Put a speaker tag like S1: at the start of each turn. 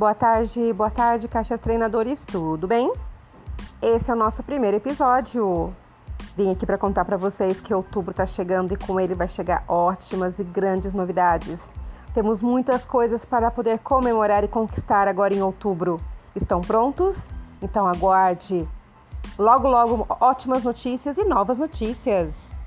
S1: Boa tarde, boa tarde, caixas treinadores, tudo bem? Esse é o nosso primeiro episódio. Vim aqui para contar para vocês que outubro está chegando e com ele vai chegar ótimas e grandes novidades. Temos muitas coisas para poder comemorar e conquistar agora em outubro. Estão prontos? Então aguarde. Logo, logo, ótimas notícias e novas notícias.